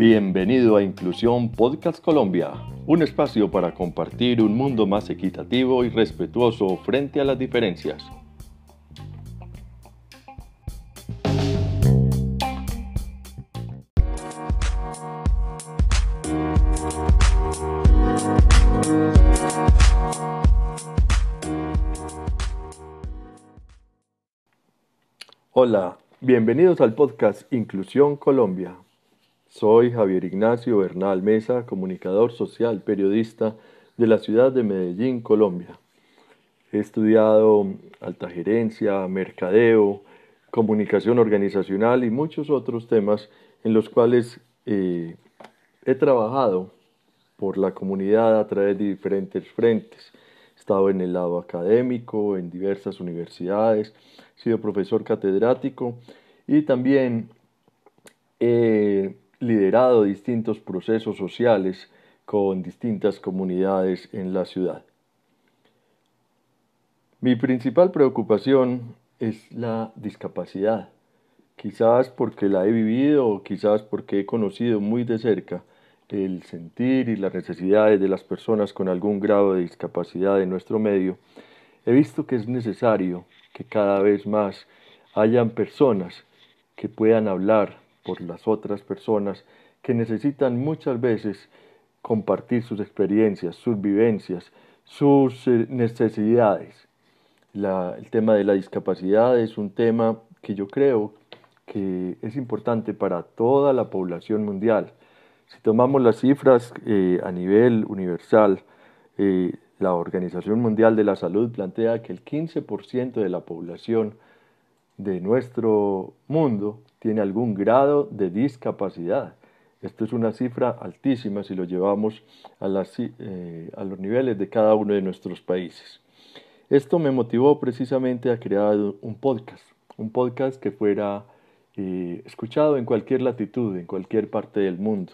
Bienvenido a Inclusión Podcast Colombia, un espacio para compartir un mundo más equitativo y respetuoso frente a las diferencias. Hola, bienvenidos al podcast Inclusión Colombia. Soy Javier Ignacio Bernal Mesa, comunicador social, periodista de la ciudad de Medellín, Colombia. He estudiado alta gerencia, mercadeo, comunicación organizacional y muchos otros temas en los cuales eh, he trabajado por la comunidad a través de diferentes frentes. Estado en el lado académico, en diversas universidades, he sido profesor catedrático y también he liderado distintos procesos sociales con distintas comunidades en la ciudad. Mi principal preocupación es la discapacidad, quizás porque la he vivido o quizás porque he conocido muy de cerca el sentir y las necesidades de las personas con algún grado de discapacidad en nuestro medio, he visto que es necesario que cada vez más hayan personas que puedan hablar por las otras personas que necesitan muchas veces compartir sus experiencias, sus vivencias, sus eh, necesidades. el tema de la discapacidad es un tema que yo creo que es importante para toda la población mundial. Si tomamos las cifras eh, a nivel universal, eh, la Organización Mundial de la Salud plantea que el 15% de la población de nuestro mundo tiene algún grado de discapacidad. Esto es una cifra altísima si lo llevamos a, eh, a los niveles de cada uno de nuestros países. Esto me motivó precisamente a crear un podcast, un podcast que fuera escuchado en cualquier latitud, en cualquier parte del mundo.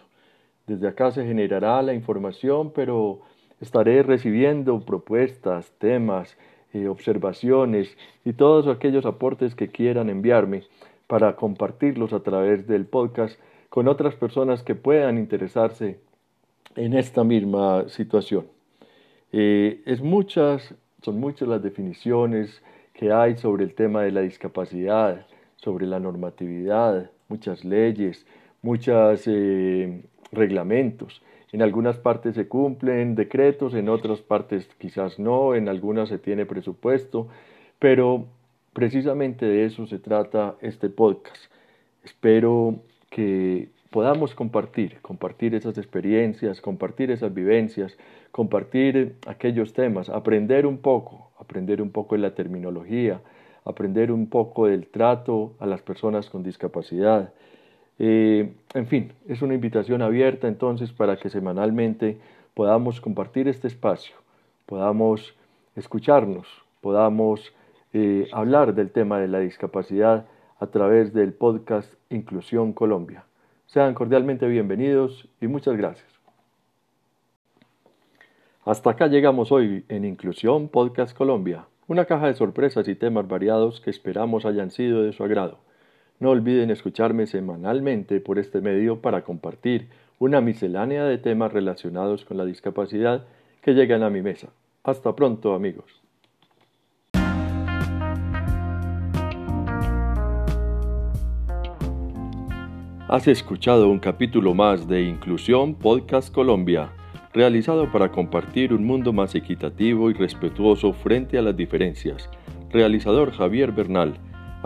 Desde acá se generará la información, pero estaré recibiendo propuestas, temas, eh, observaciones y todos aquellos aportes que quieran enviarme para compartirlos a través del podcast con otras personas que puedan interesarse en esta misma situación. Eh, es muchas, son muchas las definiciones que hay sobre el tema de la discapacidad, sobre la normatividad, muchas leyes, muchos eh, reglamentos. En algunas partes se cumplen decretos, en otras partes quizás no, en algunas se tiene presupuesto, pero precisamente de eso se trata este podcast. Espero que podamos compartir, compartir esas experiencias, compartir esas vivencias, compartir aquellos temas, aprender un poco, aprender un poco de la terminología, aprender un poco del trato a las personas con discapacidad, eh, en fin, es una invitación abierta entonces para que semanalmente podamos compartir este espacio, podamos escucharnos, podamos eh, hablar del tema de la discapacidad a través del podcast Inclusión Colombia. Sean cordialmente bienvenidos y muchas gracias. Hasta acá llegamos hoy en Inclusión Podcast Colombia, una caja de sorpresas y temas variados que esperamos hayan sido de su agrado. No olviden escucharme semanalmente por este medio para compartir una miscelánea de temas relacionados con la discapacidad que llegan a mi mesa. Hasta pronto amigos. Has escuchado un capítulo más de Inclusión Podcast Colombia, realizado para compartir un mundo más equitativo y respetuoso frente a las diferencias. Realizador Javier Bernal.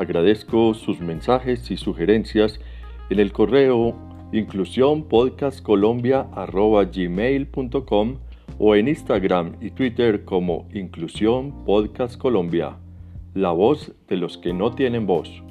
Agradezco sus mensajes y sugerencias en el correo inclusiónpodcastcolombia.gmail.com o en Instagram y Twitter como Inclusión Podcast Colombia, la voz de los que no tienen voz.